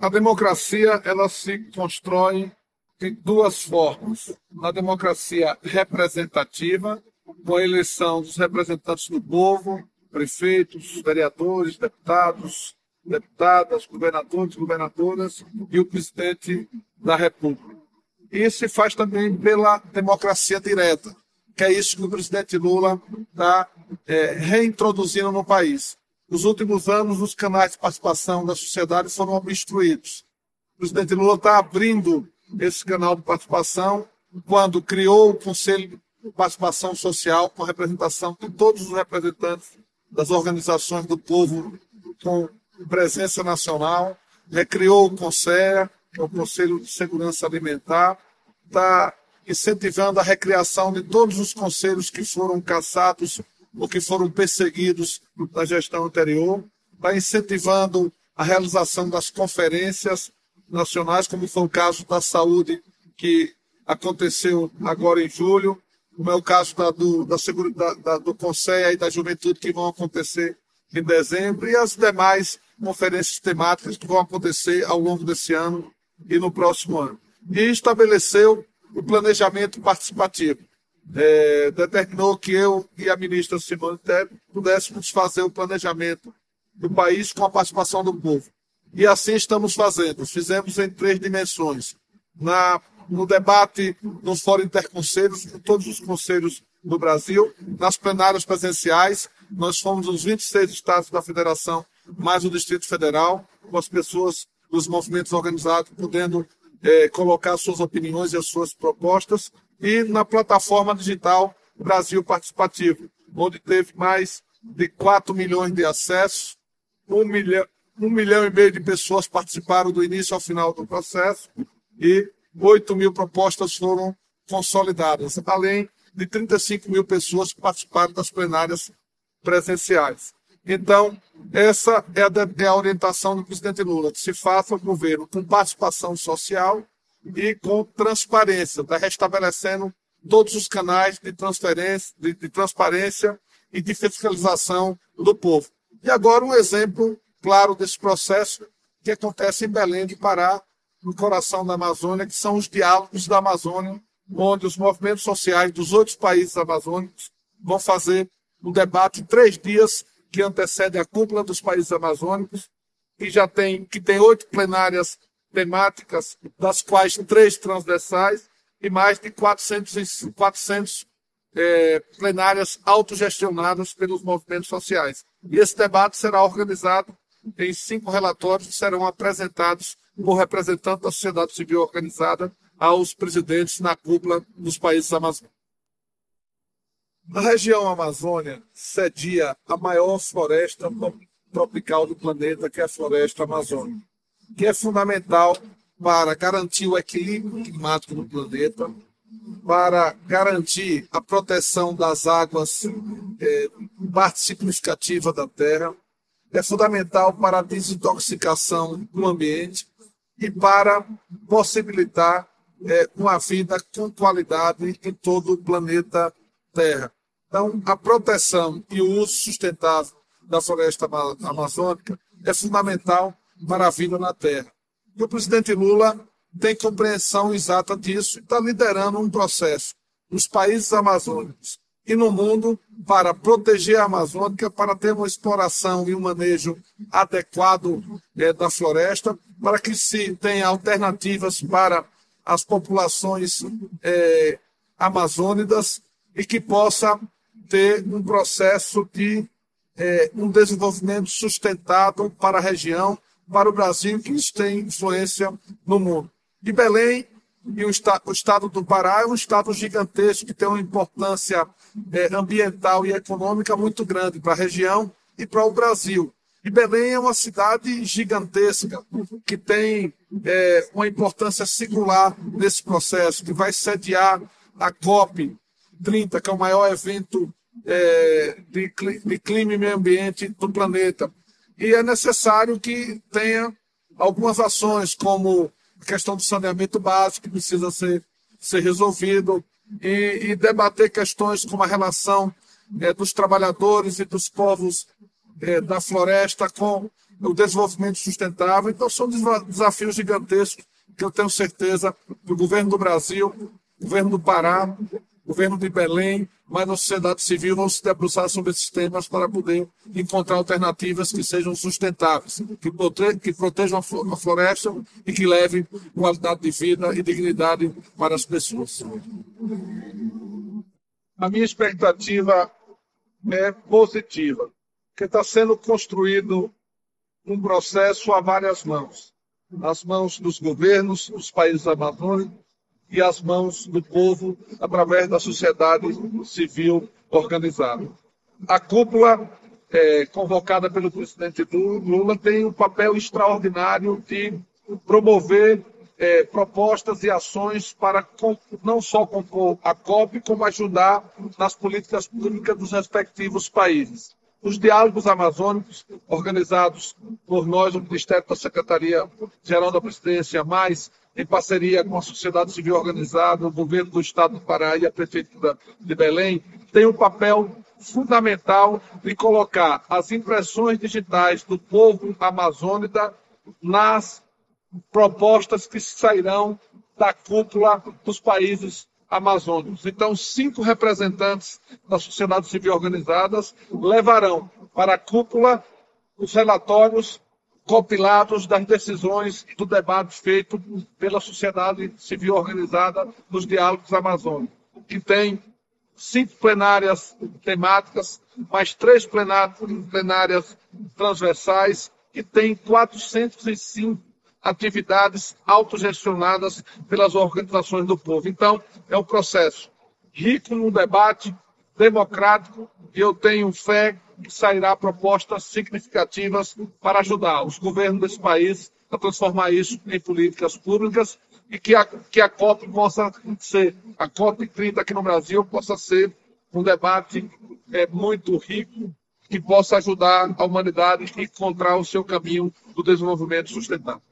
a democracia ela se constrói de duas formas. Na democracia representativa, com a eleição dos representantes do povo, prefeitos, vereadores, deputados, deputadas, governadores, governadoras e o presidente da República. E se faz também pela democracia direta, que é isso que o presidente Lula está é, reintroduzindo no país. Nos últimos anos, os canais de participação da sociedade foram obstruídos. O presidente Lula está abrindo esse canal de participação quando criou o Conselho de Participação Social com representação de todos os representantes das organizações do povo com presença nacional, recriou o CONSEA, que é o Conselho de Segurança Alimentar, está incentivando a recriação de todos os conselhos que foram caçados ou que foram perseguidos na gestão anterior, está incentivando a realização das conferências nacionais, como foi o caso da saúde, que aconteceu agora em julho, como é o caso da, do, da, da, da, do Conselho e da Juventude, que vão acontecer em dezembro, e as demais conferências temáticas que vão acontecer ao longo desse ano e no próximo ano. E estabeleceu o planejamento participativo. É, determinou que eu e a ministra Simone Tebet pudéssemos fazer o planejamento do país com a participação do povo. E assim estamos fazendo. Fizemos em três dimensões. Na, no debate no Fórum Interconselhos, com todos os conselhos do Brasil, nas plenárias presenciais, nós fomos os 26 estados da federação, mais o Distrito Federal, com as pessoas dos movimentos organizados podendo é, colocar suas opiniões e as suas propostas, e na plataforma digital Brasil Participativo, onde teve mais de 4 milhões de acessos, 1 milhão, um milhão e meio de pessoas participaram do início ao final do processo e 8 mil propostas foram consolidadas, além de 35 mil pessoas que participaram das plenárias presenciais. Então, essa é a, é a orientação do presidente Lula, que se faça o governo com participação social e com transparência, está restabelecendo todos os canais de, transferência, de, de transparência e de fiscalização do povo. E agora um exemplo claro desse processo que acontece em Belém de Pará, no coração da Amazônia, que são os diálogos da Amazônia, onde os movimentos sociais dos outros países amazônicos vão fazer um debate em três dias que antecede a cúpula dos países amazônicos, que já tem, que tem oito plenárias temáticas, das quais três transversais e mais de 400, 400 é, plenárias autogestionadas pelos movimentos sociais. E esse debate será organizado em cinco relatórios que serão apresentados por representantes da sociedade civil organizada aos presidentes na cúpula dos países amazônicos. A região Amazônia cedia a maior floresta tropical do planeta, que é a floresta amazônica, que é fundamental para garantir o equilíbrio climático do planeta, para garantir a proteção das águas, é, parte significativa da Terra, é fundamental para a desintoxicação do ambiente e para possibilitar é, uma vida com qualidade em todo o planeta Terra. Então, a proteção e o uso sustentável da floresta amazônica é fundamental para a vida na Terra. E o presidente Lula tem compreensão exata disso e está liderando um processo nos países amazônicos e no mundo para proteger a Amazônica, para ter uma exploração e um manejo adequado é, da floresta, para que se tenha alternativas para as populações é, amazônicas e que possa ter um processo de é, um desenvolvimento sustentável para a região, para o Brasil, que isso tem influência no mundo. E Belém e o, o estado do Pará é um estado gigantesco que tem uma importância é, ambiental e econômica muito grande para a região e para o Brasil. E Belém é uma cidade gigantesca, que tem é, uma importância singular nesse processo, que vai sediar a COP 30, que é o maior evento é, de, de clima e meio ambiente do planeta. E é necessário que tenha algumas ações, como a questão do saneamento básico, que precisa ser, ser resolvido, e, e debater questões como a relação é, dos trabalhadores e dos povos é, da floresta com o desenvolvimento sustentável. Então, são desafios gigantescos que eu tenho certeza que o governo do Brasil, o governo do Pará, governo de Belém, mas a sociedade civil vão se debruçar sobre esses temas para poder encontrar alternativas que sejam sustentáveis, que, prote que protejam a floresta e que levem qualidade de vida e dignidade para as pessoas. A minha expectativa é positiva, porque está sendo construído um processo a várias mãos. As mãos dos governos, dos países amazônicos, e as mãos do povo através da sociedade civil organizada. A cúpula, é, convocada pelo presidente Lula, tem um papel extraordinário de promover é, propostas e ações para não só compor a COP, como ajudar nas políticas públicas dos respectivos países. Os diálogos amazônicos, organizados por nós, o Ministério da Secretaria-Geral da Presidência, mais em parceria com a sociedade civil organizada, o governo do Estado do Pará e a Prefeitura de Belém, tem um papel fundamental de colocar as impressões digitais do povo amazônida nas propostas que sairão da cúpula dos países amazônicos. Então, cinco representantes da sociedade civil organizadas levarão para a cúpula os relatórios compilados das decisões do debate feito pela sociedade civil organizada nos diálogos amazônicos, que tem cinco plenárias temáticas, mais três plenárias transversais, e tem 405 atividades autogestionadas pelas organizações do povo. Então, é um processo rico no debate, democrático, e eu tenho fé que sairá propostas significativas para ajudar os governos desse país a transformar isso em políticas públicas e que a, que a COP possa ser, a COP 30 aqui no Brasil possa ser um debate é, muito rico que possa ajudar a humanidade a encontrar o seu caminho do desenvolvimento sustentável.